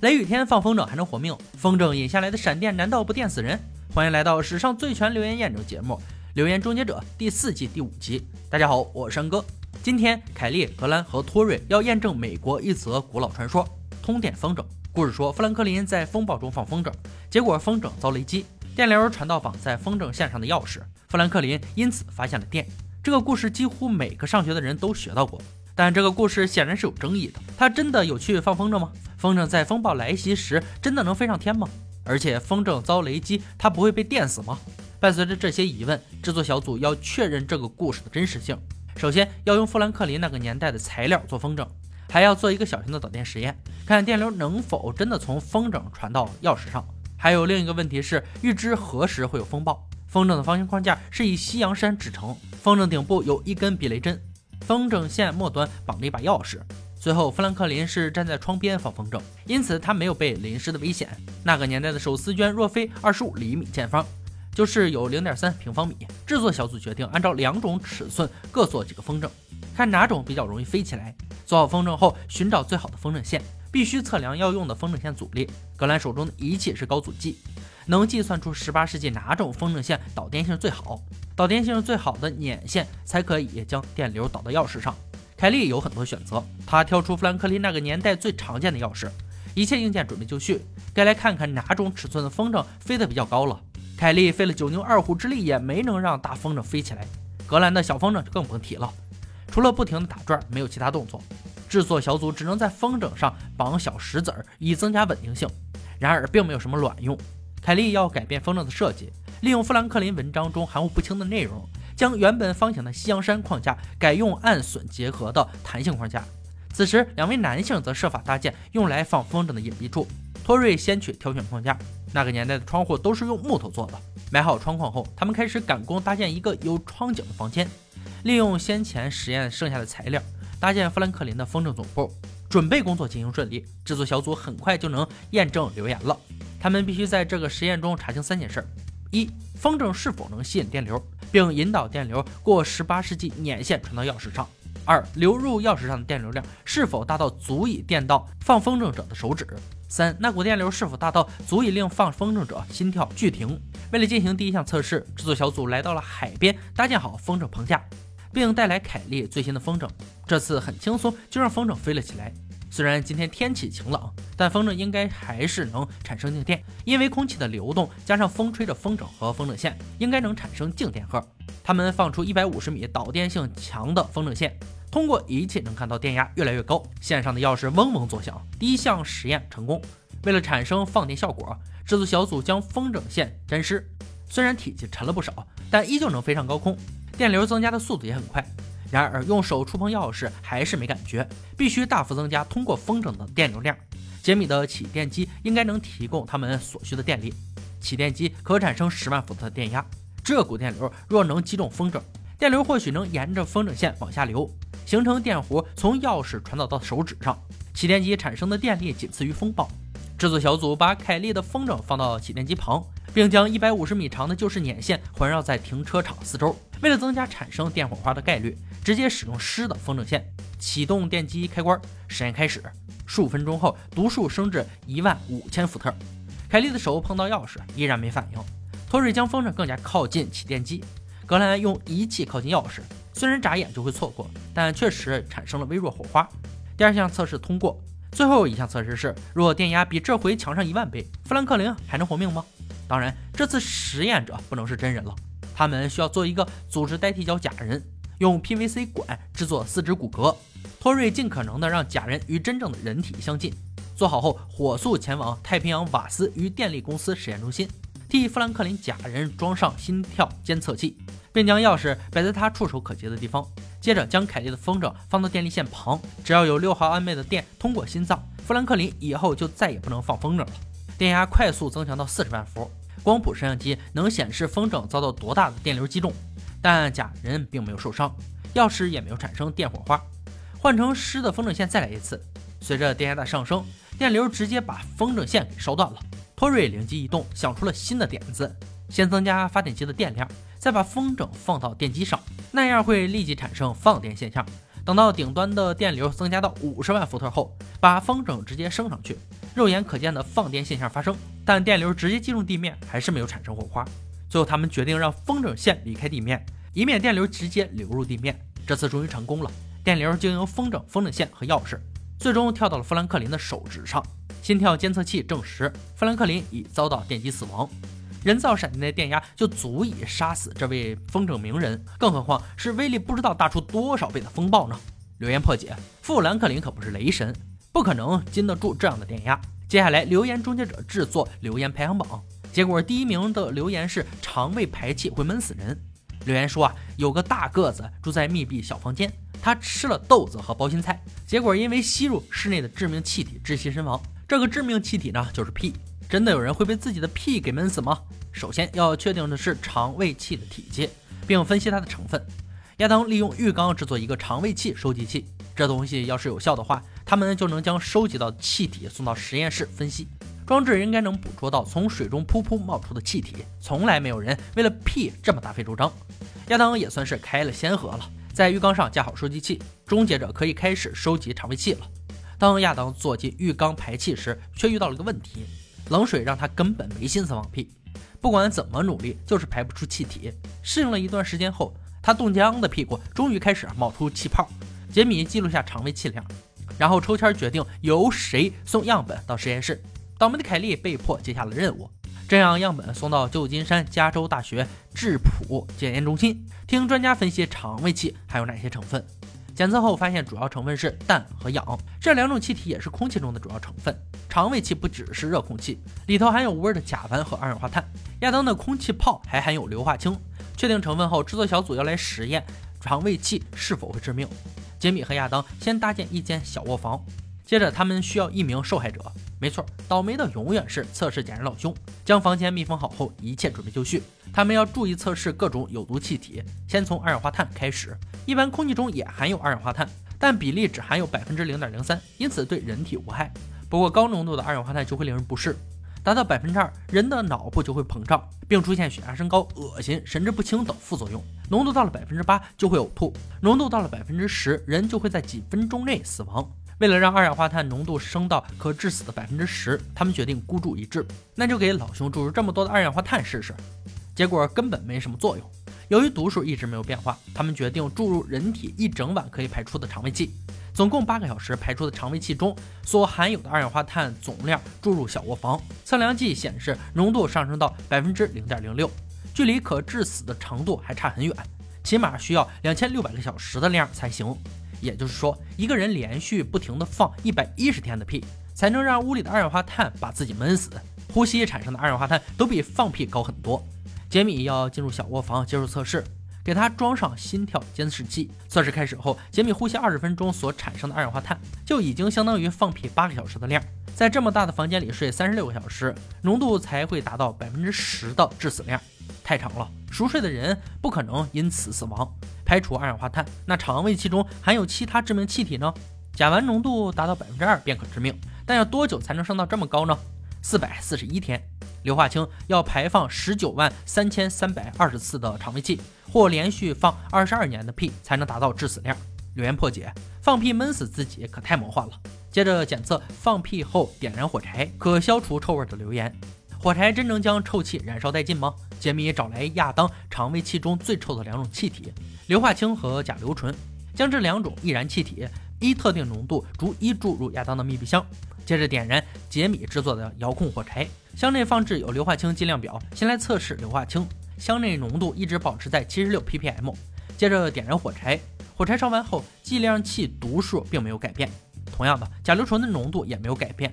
雷雨天放风筝还能活命？风筝引下来的闪电难道不电死人？欢迎来到史上最全留言验证节目《留言终结者》第四季第五集。大家好，我是山哥。今天凯利、格兰和托瑞要验证美国一则古老传说——通电风筝。故事说，富兰克林在风暴中放风筝，结果风筝遭雷击，电流传到绑在风筝线上的钥匙，富兰克林因此发现了电。这个故事几乎每个上学的人都学到过。但这个故事显然是有争议的。他真的有去放风筝吗？风筝在风暴来袭时真的能飞上天吗？而且风筝遭雷击，它不会被电死吗？伴随着这些疑问，制作小组要确认这个故事的真实性。首先要用富兰克林那个年代的材料做风筝，还要做一个小型的导电实验，看电流能否真的从风筝传到钥匙上。还有另一个问题是，预知何时会有风暴。风筝的方形框架是以西洋杉制成，风筝顶部有一根避雷针。风筝线末端绑着一把钥匙。最后，富兰克林是站在窗边放风筝，因此他没有被淋湿的危险。那个年代的手撕绢若非二十五厘米见方，就是有零点三平方米。制作小组决定按照两种尺寸各做几个风筝，看哪种比较容易飞起来。做好风筝后，寻找最好的风筝线，必须测量要用的风筝线阻力。格兰手中的仪器是高阻计。能计算出十八世纪哪种风筝线导电性最好，导电性最好的捻线才可以将电流导到钥匙上。凯利有很多选择，他挑出富兰克林那个年代最常见的钥匙。一切硬件准备就绪，该来看看哪种尺寸的风筝飞得比较高了。凯利费了九牛二虎之力也没能让大风筝飞起来，格兰的小风筝就更甭提了，除了不停的打转，没有其他动作。制作小组只能在风筝上绑小石子儿以增加稳定性，然而并没有什么卵用。凯利要改变风筝的设计，利用富兰克林文章中含糊不清的内容，将原本方形的西洋山框架改用暗榫结合的弹性框架。此时，两位男性则设法搭建用来放风筝的隐蔽处。托瑞先去挑选框架，那个年代的窗户都是用木头做的。买好窗框后，他们开始赶工搭建一个有窗景的房间，利用先前实验剩下的材料搭建富兰克林的风筝总部。准备工作进行顺利，制作小组很快就能验证留言了。他们必须在这个实验中查清三件事：一、风筝是否能吸引电流，并引导电流过18世纪捻线传到钥匙上；二、流入钥匙上的电流量是否大到足以电到放风筝者的手指；三、那股电流是否大到足以令放风筝者心跳剧停。为了进行第一项测试，制作小组来到了海边，搭建好风筝棚架，并带来凯利最新的风筝。这次很轻松，就让风筝飞了起来。虽然今天天气晴朗，但风筝应该还是能产生静电，因为空气的流动加上风吹着风筝和风筝线，应该能产生静电荷。他们放出一百五十米导电性强的风筝线，通过仪器能看到电压越来越高，线上的钥匙嗡嗡作响。第一项实验成功。为了产生放电效果，制作小组将风筝线沾湿，虽然体积沉了不少，但依旧能飞上高空，电流增加的速度也很快。然而，用手触碰钥匙还是没感觉，必须大幅增加通过风筝的电流量。杰米的起电机应该能提供他们所需的电力。起电机可产生十万伏特的电压，这股电流若能击中风筝，电流或许能沿着风筝线往下流，形成电弧，从钥匙传导到手指上。起电机产生的电力仅次于风暴。制作小组把凯利的风筝放到起电机旁，并将一百五十米长的旧式捻线环绕在停车场四周。为了增加产生电火花的概率，直接使用湿的风筝线。启动电机开关，实验开始。数分钟后，读数升至一万五千伏特。凯莉的手碰到钥匙，依然没反应。托瑞将风筝更加靠近起电机，格兰用仪器靠近钥匙，虽然眨眼就会错过，但确实产生了微弱火花。第二项测试通过。最后一项测试是，若电压比这回强上一万倍，富兰克林还能活命吗？当然，这次实验者不能是真人了，他们需要做一个组织代替角假人，用 PVC 管制作四肢骨骼。托瑞尽可能的让假人与真正的人体相近。做好后，火速前往太平洋瓦斯与电力公司实验中心，替富兰克林假人装上心跳监测器，并将钥匙摆在他触手可及的地方。接着将凯蒂的风筝放到电力线旁，只要有六毫安培的电通过心脏，富兰克林以后就再也不能放风筝了。电压快速增强到四十万伏，光谱摄像机能显示风筝遭到多大的电流击中，但假人并没有受伤，钥匙也没有产生电火花。换成湿的风筝线再来一次，随着电压的上升，电流直接把风筝线给烧断了。托瑞灵机一动，想出了新的点子，先增加发电机的电量。再把风筝放到电机上，那样会立即产生放电现象。等到顶端的电流增加到五十万伏特后，把风筝直接升上去，肉眼可见的放电现象发生，但电流直接进入地面还是没有产生火花。最后，他们决定让风筝线离开地面，以免电流直接流入地面。这次终于成功了，电流经由风筝、风筝线和钥匙，最终跳到了富兰克林的手指上。心跳监测器证实，富兰克林已遭到电击死亡。人造闪电的电压就足以杀死这位风筝名人，更何况是威力不知道大出多少倍的风暴呢？留言破解：富兰克林可不是雷神，不可能经得住这样的电压。接下来，留言终结者制作留言排行榜，结果第一名的留言是肠胃排气会闷死人。留言说啊，有个大个子住在密闭小房间，他吃了豆子和包心菜，结果因为吸入室内的致命气体窒息身亡。这个致命气体呢，就是屁。真的有人会被自己的屁给闷死吗？首先要确定的是肠胃气的体积，并分析它的成分。亚当利用浴缸制作一个肠胃气收集器，这东西要是有效的话，他们就能将收集到的气体送到实验室分析。装置应该能捕捉到从水中噗噗冒出的气体。从来没有人为了屁这么大费周章。亚当也算是开了先河了，在浴缸上架好收集器，终结者可以开始收集肠胃气了。当亚当坐进浴缸排气时，却遇到了个问题。冷水让他根本没心思放屁，不管怎么努力，就是排不出气体。适应了一段时间后，他冻僵的屁股终于开始冒出气泡。杰米记录下肠胃气量，然后抽签决定由谁送样本到实验室。倒霉的凯莉被迫接下了任务，这样样本送到旧金山加州大学质谱检验中心，听专家分析肠胃气还有哪些成分。检测后发现，主要成分是氮和氧，这两种气体也是空气中的主要成分。肠胃气不只是热空气，里头含有无味的甲烷和二氧化碳。亚当的空气泡还含有硫化氢。确定成分后，制作小组要来实验肠胃气是否会致命。杰米和亚当先搭建一间小卧房，接着他们需要一名受害者。没错，倒霉的永远是测试检查老兄。将房间密封好后，一切准备就绪。他们要注意测试各种有毒气体，先从二氧化碳开始。一般空气中也含有二氧化碳，但比例只含有百分之零点零三，因此对人体无害。不过高浓度的二氧化碳就会令人不适，达到百分之二，人的脑部就会膨胀，并出现血压升高、恶心、神志不清等副作用。浓度到了百分之八就会呕吐，浓度到了百分之十，人就会在几分钟内死亡。为了让二氧化碳浓度升到可致死的百分之十，他们决定孤注一掷，那就给老兄注入这么多的二氧化碳试试。结果根本没什么作用。由于毒数一直没有变化，他们决定注入人体一整晚可以排出的肠胃气，总共八个小时排出的肠胃气中所含有的二氧化碳总量注入小卧房。测量计显示浓度上升到百分之零点零六，距离可致死的程度还差很远，起码需要两千六百个小时的量才行。也就是说，一个人连续不停地放一百一十天的屁，才能让屋里的二氧化碳把自己闷死。呼吸产生的二氧化碳都比放屁高很多。杰米要进入小卧房接受测试，给他装上心跳监视器。测试开始后，杰米呼吸二十分钟所产生的二氧化碳就已经相当于放屁八个小时的量。在这么大的房间里睡三十六个小时，浓度才会达到百分之十的致死量，太长了。熟睡的人不可能因此死亡。排除二氧化碳，那肠胃气中含有其他致命气体呢？甲烷浓度达到百分之二便可致命，但要多久才能升到这么高呢？四百四十一天。硫化氢要排放十九万三千三百二十次的肠胃气，或连续放二十二年的屁才能达到致死量。留言破解：放屁闷死自己可太魔幻了。接着检测放屁后点燃火柴可消除臭味的留言。火柴真能将臭气燃烧殆尽吗？杰米找来亚当肠胃气中最臭的两种气体——硫化氢和甲硫醇，将这两种易燃气体依特定浓度逐一注入亚当的密闭箱，接着点燃杰米制作的遥控火柴。箱内放置有硫化氢计量表，先来测试硫化氢，箱内浓度一直保持在七十六 ppm。接着点燃火柴，火柴烧完后，计量器读数并没有改变。同样的，甲硫醇的浓度也没有改变。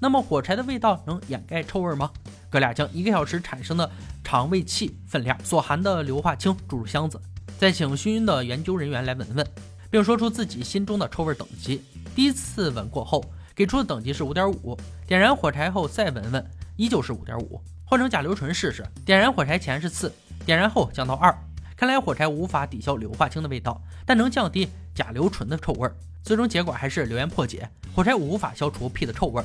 那么火柴的味道能掩盖臭味吗？哥俩将一个小时产生的肠胃气分量所含的硫化氢注入箱子，再请熏晕的研究人员来闻闻，并说出自己心中的臭味等级。第一次闻过后，给出的等级是五点五。点燃火柴后再闻闻，依旧是五点五。换成甲硫醇试试，点燃火柴前是四，点燃后降到二。看来火柴无法抵消硫化氢的味道，但能降低甲硫醇的臭味。最终结果还是留言破解，火柴无法消除屁的臭味。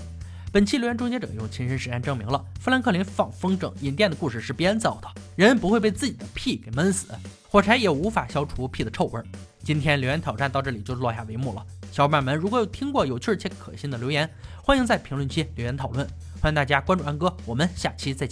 本期留言终结者用亲身实验证明了富兰克林放风筝引电的故事是编造的，人不会被自己的屁给闷死，火柴也无法消除屁的臭味。今天留言挑战到这里就落下帷幕了。小伙伴们如果有听过有趣且可信的留言，欢迎在评论区留言讨论。欢迎大家关注安哥，我们下期再见。